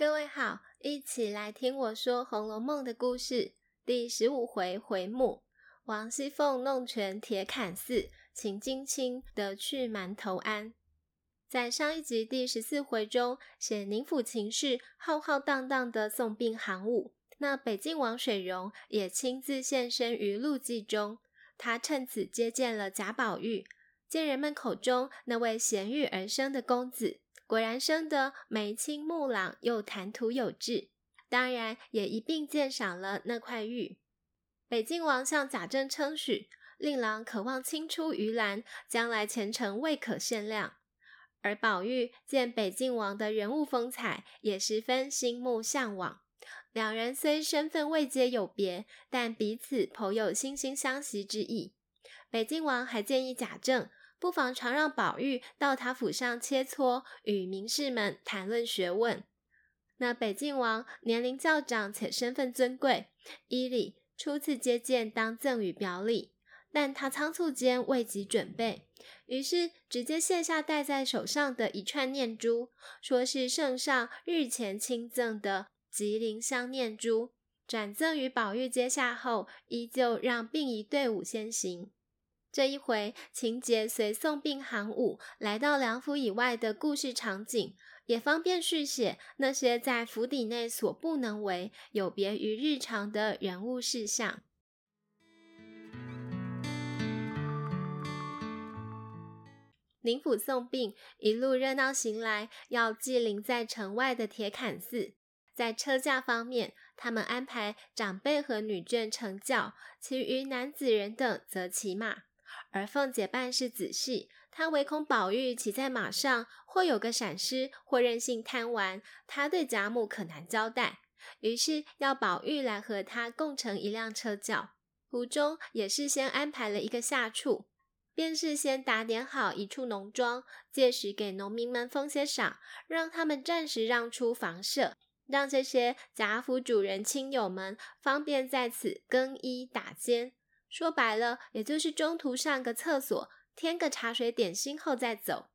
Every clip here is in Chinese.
各位好，一起来听我说《红楼梦》的故事。第十五回回目：王熙凤弄权铁槛寺，秦京卿得去馒头庵。在上一集第十四回中，写宁府情事浩浩荡荡的送殡行伍，那北静王水溶也亲自现身于陆记中。他趁此接见了贾宝玉，见人们口中那位贤育而生的公子。果然生得眉清目朗，又谈吐有致，当然也一并鉴赏了那块玉。北静王向贾政称许，令郎渴望青出于蓝，将来前程未可限量。而宝玉见北静王的人物风采，也十分心目向往。两人虽身份位阶有别，但彼此颇有惺惺相惜之意。北静王还建议贾政。不妨常让宝玉到他府上切磋，与名士们谈论学问。那北静王年龄较长且身份尊贵，依礼初次接见当赠予表礼，但他仓促间未及准备，于是直接卸下戴在手上的一串念珠，说是圣上日前亲赠的吉林香念珠，转赠于宝玉接下后，依旧让殡仪队伍先行。这一回情节随送病行伍来到梁府以外的故事场景，也方便续写那些在府邸内所不能为、有别于日常的人物事项。宁府送殡一路热闹行来，要祭灵在城外的铁槛寺。在车驾方面，他们安排长辈和女眷乘轿，其余男子人等则骑马。而凤姐办事仔细，她唯恐宝玉骑在马上或有个闪失，或任性贪玩，她对贾母可难交代，于是要宝玉来和她共乘一辆车轿。途中也事先安排了一个下处，便是先打点好一处农庄，届时给农民们封些赏，让他们暂时让出房舍，让这些贾府主人亲友们方便在此更衣打尖。说白了，也就是中途上个厕所，添个茶水点心后再走。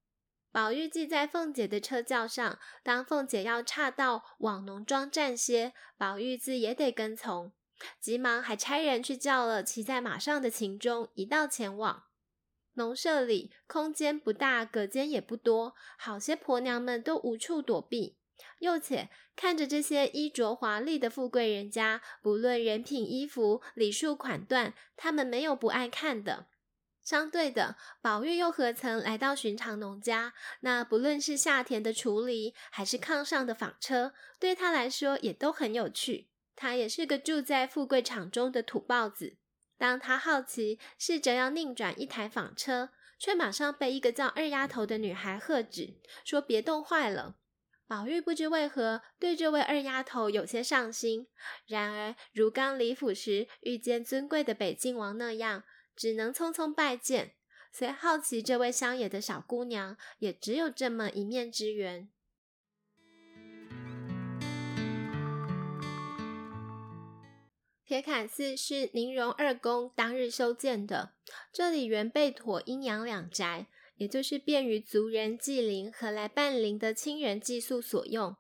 宝玉既在凤姐的车轿上，当凤姐要岔道往农庄站歇，宝玉自也得跟从，急忙还差人去叫了骑在马上的秦钟，一道前往。农舍里空间不大，隔间也不多，好些婆娘们都无处躲避。又且看着这些衣着华丽的富贵人家，不论人品、衣服、礼数、款段，他们没有不爱看的。相对的，宝玉又何曾来到寻常农家？那不论是下田的锄犁，还是炕上的纺车，对他来说也都很有趣。他也是个住在富贵场中的土包子。当他好奇，试着要拧转一台纺车，却马上被一个叫二丫头的女孩喝止，说别动坏了。宝玉不知为何对这位二丫头有些上心，然而如刚离府时遇见尊贵的北静王那样，只能匆匆拜见。虽好奇这位乡野的小姑娘，也只有这么一面之缘。铁槛寺是宁荣二公当日修建的，这里原被妥阴阳两宅。也就是便于族人祭灵和来伴灵的亲人寄宿所用。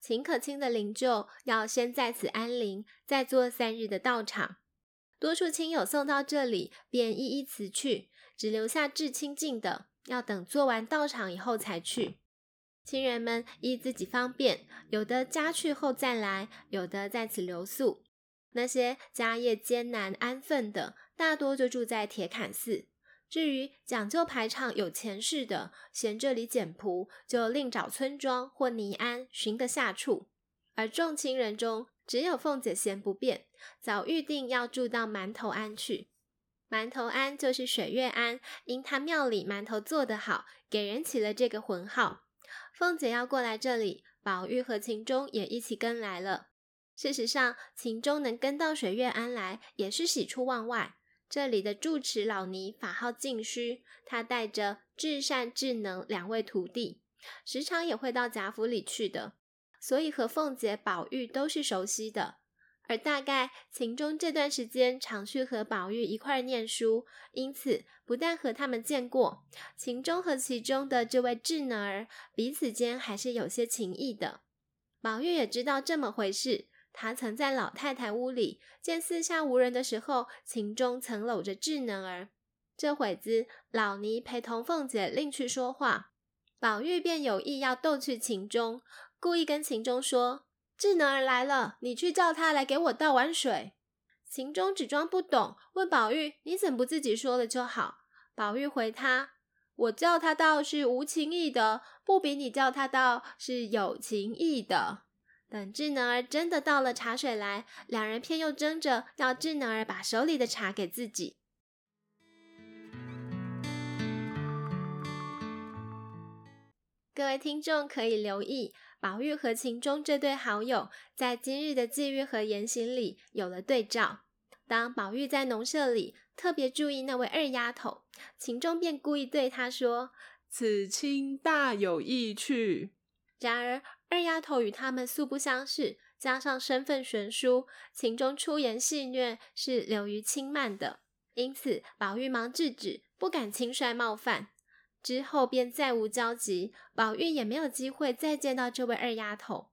秦可卿的灵柩要先在此安灵，再做三日的道场。多数亲友送到这里，便一一辞去，只留下至亲近的，要等做完道场以后才去。亲人们依自己方便，有的家去后再来，有的在此留宿。那些家业艰难安分的，大多就住在铁槛寺。至于讲究排场、有钱势的，嫌这里简朴，就另找村庄或泥庵寻个下处。而众亲人中，只有凤姐嫌不便，早预定要住到馒头庵去。馒头庵就是水月庵，因他庙里馒头做得好，给人起了这个浑号。凤姐要过来这里，宝玉和秦钟也一起跟来了。事实上，秦钟能跟到水月庵来，也是喜出望外。这里的住持老尼法号净虚，他带着至善、智能两位徒弟，时常也会到贾府里去的，所以和凤姐、宝玉都是熟悉的。而大概秦钟这段时间常去和宝玉一块念书，因此不但和他们见过，秦钟和其中的这位智能儿彼此间还是有些情谊的。宝玉也知道这么回事，他曾在老太太屋里见四下无人的时候，秦钟曾搂着智能儿。这会子老尼陪同凤姐另去说话，宝玉便有意要逗趣秦钟，故意跟秦钟说：“智能儿来了，你去叫他来给我倒碗水。”秦钟只装不懂，问宝玉：“你怎不自己说了就好？”宝玉回他：“我叫他倒是无情意的，不比你叫他倒是有情意的。”等智能儿真的倒了茶水来，两人偏又争着要智能儿把手里的茶给自己。各位听众可以留意，宝玉和秦钟这对好友在今日的际遇和言行里有了对照。当宝玉在农舍里特别注意那位二丫头，秦钟便故意对她说：“此卿大有意趣。”然而二丫头与他们素不相识，加上身份悬殊，秦钟出言戏谑是流于轻慢的，因此宝玉忙制止，不敢轻率冒犯。之后便再无交集，宝玉也没有机会再见到这位二丫头。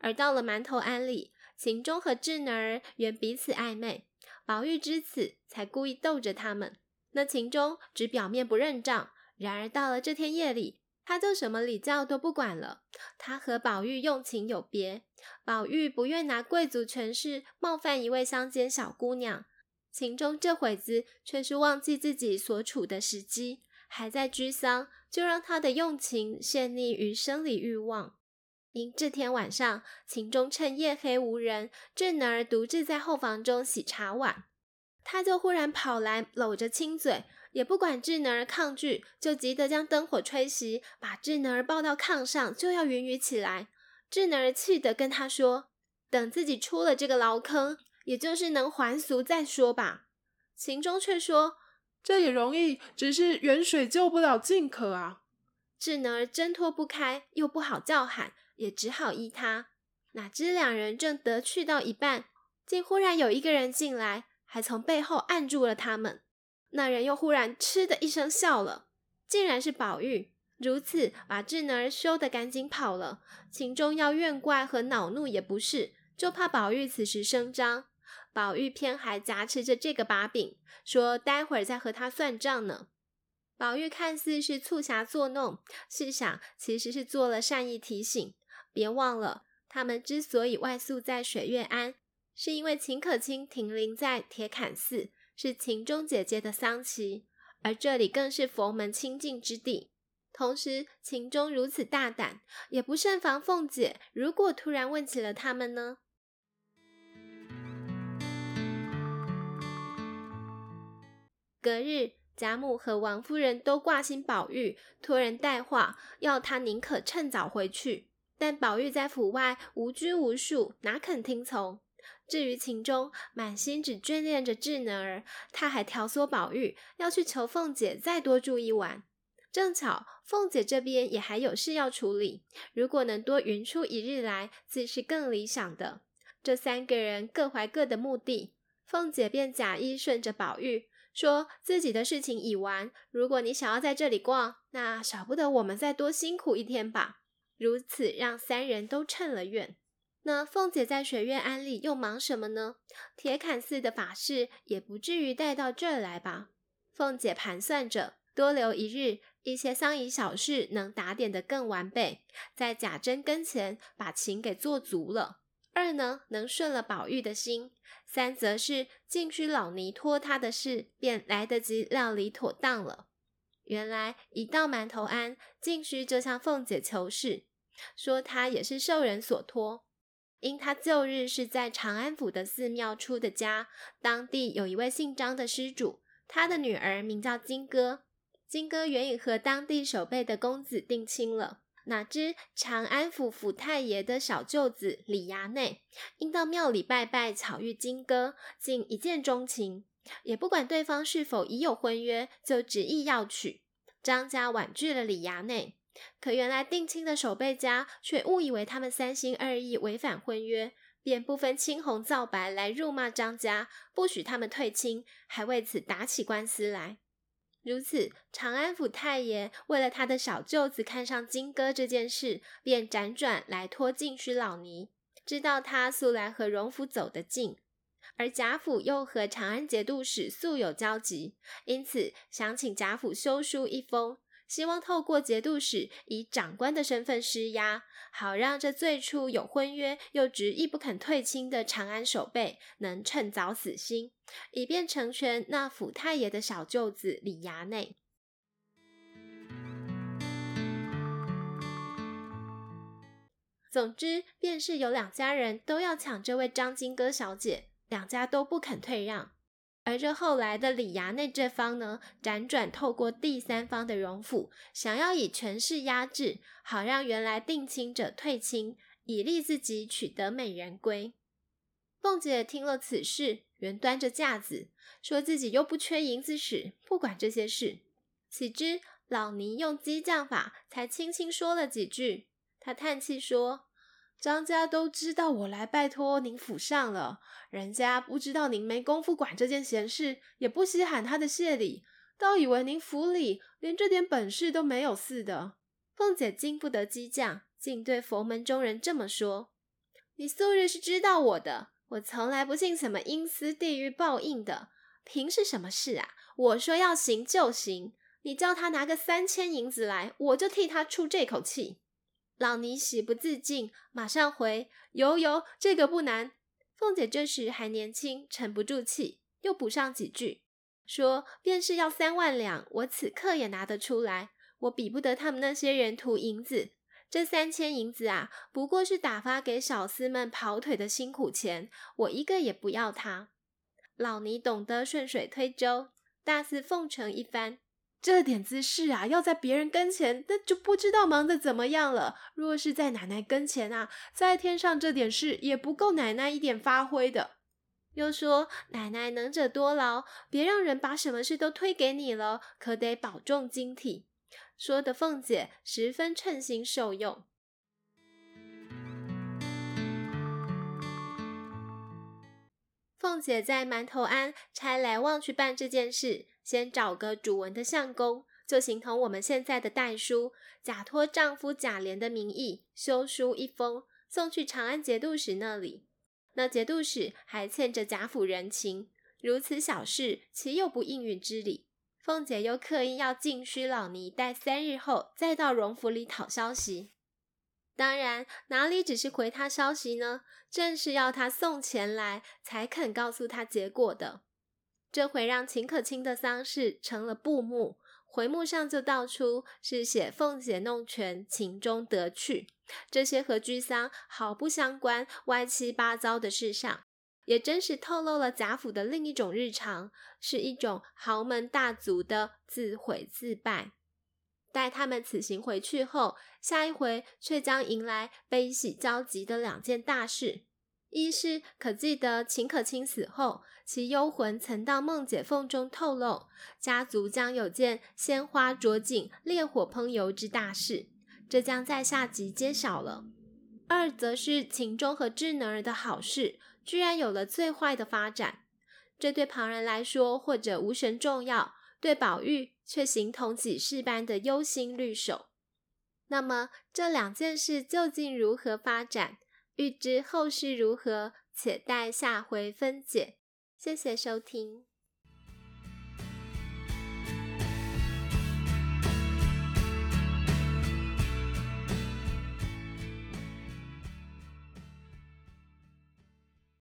而到了馒头庵里，秦钟和智能儿原彼此暧昧，宝玉知此，才故意逗着他们。那秦钟只表面不认账，然而到了这天夜里，他就什么礼教都不管了。他和宝玉用情有别，宝玉不愿拿贵族权势冒犯一位乡间小姑娘，秦钟这会子却是忘记自己所处的时机。还在居丧，就让他的用情陷溺于生理欲望。因这天晚上，秦钟趁夜黑无人，智能儿独自在后房中洗茶碗，他就忽然跑来搂着亲嘴，也不管智能儿抗拒，就急得将灯火吹熄，把智能儿抱到炕上，就要云雨起来。智能儿气得跟他说：“等自己出了这个牢坑，也就是能还俗再说吧。”秦钟却说。这也容易，只是远水救不了近渴啊！智能儿挣脱不开，又不好叫喊，也只好依他。哪知两人正得去到一半，竟忽然有一个人进来，还从背后按住了他们。那人又忽然嗤的一声笑了，竟然是宝玉。如此把智能儿羞得赶紧跑了。秦钟要怨怪和恼怒也不是，就怕宝玉此时声张。宝玉偏还夹持着这个把柄，说待会儿再和他算账呢。宝玉看似是促狭作弄，细想其实是做了善意提醒。别忘了，他们之所以外宿在水月庵，是因为秦可卿停灵在铁槛寺，是秦钟姐姐的丧期，而这里更是佛门清净之地。同时，秦钟如此大胆，也不慎防凤姐如果突然问起了他们呢？隔日，贾母和王夫人都挂心宝玉，托人带话，要他宁可趁早回去。但宝玉在府外无拘无束，哪肯听从？至于秦钟，满心只眷恋着智能儿，他还挑唆宝玉要去求凤姐再多住一晚。正巧凤姐这边也还有事要处理，如果能多匀出一日来，自是更理想的。这三个人各怀各的目的，凤姐便假意顺着宝玉。说自己的事情已完，如果你想要在这里逛，那少不得我们再多辛苦一天吧。如此让三人都趁了愿。那凤姐在水月庵里又忙什么呢？铁槛寺的法事也不至于带到这儿来吧？凤姐盘算着，多留一日，一些丧仪小事能打点得更完备，在贾珍跟前把情给做足了。二呢，能顺了宝玉的心；三则是净须老尼托他的事，便来得及料理妥当了。原来一到馒头庵，静虚就向凤姐求事，说他也是受人所托，因他旧日是在长安府的寺庙出的家，当地有一位姓张的施主，他的女儿名叫金哥，金哥原已和当地守备的公子定亲了。哪知长安府府太爷的小舅子李衙内，因到庙里拜拜，巧遇金哥，竟一见钟情，也不管对方是否已有婚约，就执意要娶。张家婉拒了李衙内，可原来定亲的守备家却误以为他们三心二意，违反婚约，便不分青红皂白来辱骂张家，不许他们退亲，还为此打起官司来。如此，长安府太爷为了他的小舅子看上金戈这件事，便辗转来托晋须老尼。知道他素来和荣府走得近，而贾府又和长安节度使素有交集，因此想请贾府修书一封，希望透过节度使以长官的身份施压，好让这最初有婚约又执意不肯退亲的长安守备能趁早死心，以便成全那府太爷的小舅子李衙内。总之，便是有两家人都要抢这位张金戈小姐，两家都不肯退让。而这后来的李衙内这方呢，辗转透过第三方的荣府，想要以权势压制，好让原来定亲者退亲，以利自己取得美人归。凤姐听了此事，原端着架子，说自己又不缺银子使，不管这些事。岂知老尼用激将法，才轻轻说了几句。他叹气说。张家都知道我来拜托您府上了，人家不知道您没工夫管这件闲事，也不稀罕他的谢礼，倒以为您府里连这点本事都没有似的。凤姐经不得激将，竟对佛门中人这么说：“你素日是知道我的，我从来不信什么阴司地狱报应的，凭是什么事啊？我说要行就行，你叫他拿个三千银子来，我就替他出这口气。”老尼喜不自禁，马上回：“有有，这个不难。”凤姐这时还年轻，沉不住气，又补上几句，说：“便是要三万两，我此刻也拿得出来。我比不得他们那些人图银子，这三千银子啊，不过是打发给小厮们跑腿的辛苦钱，我一个也不要他。”老尼懂得顺水推舟，大肆奉承一番。这点姿势啊，要在别人跟前，那就不知道忙得怎么样了。若是在奶奶跟前啊，在天上这点事也不够奶奶一点发挥的。又说奶奶能者多劳，别让人把什么事都推给你了，可得保重晶体。说的凤姐十分称心受用。凤姐在馒头庵差来望去办这件事。先找个主文的相公，就形同我们现在的代书，假托丈夫贾琏的名义修书一封，送去长安节度使那里。那节度使还欠着贾府人情，如此小事，岂有不应允之理？凤姐又刻意要晋须老尼待三日后，再到荣府里讨消息。当然，哪里只是回他消息呢？正是要他送钱来，才肯告诉他结果的。这回让秦可卿的丧事成了布幕，回目上就道出是写凤姐弄权，情中得去。这些和居丧毫不相关、歪七八糟的事上，也真实透露了贾府的另一种日常，是一种豪门大族的自毁自败。待他们此行回去后，下一回却将迎来悲喜交集的两件大事。一是可记得秦可卿死后，其幽魂曾到梦解缝中透露，家族将有件鲜花着锦、烈火烹油之大事，这将在下集揭晓了。二则是秦钟和智能儿的好事，居然有了最坏的发展，这对旁人来说或者无甚重要，对宝玉却形同己事般的忧心虑首。那么这两件事究竟如何发展？欲知后事如何，且待下回分解。谢谢收听。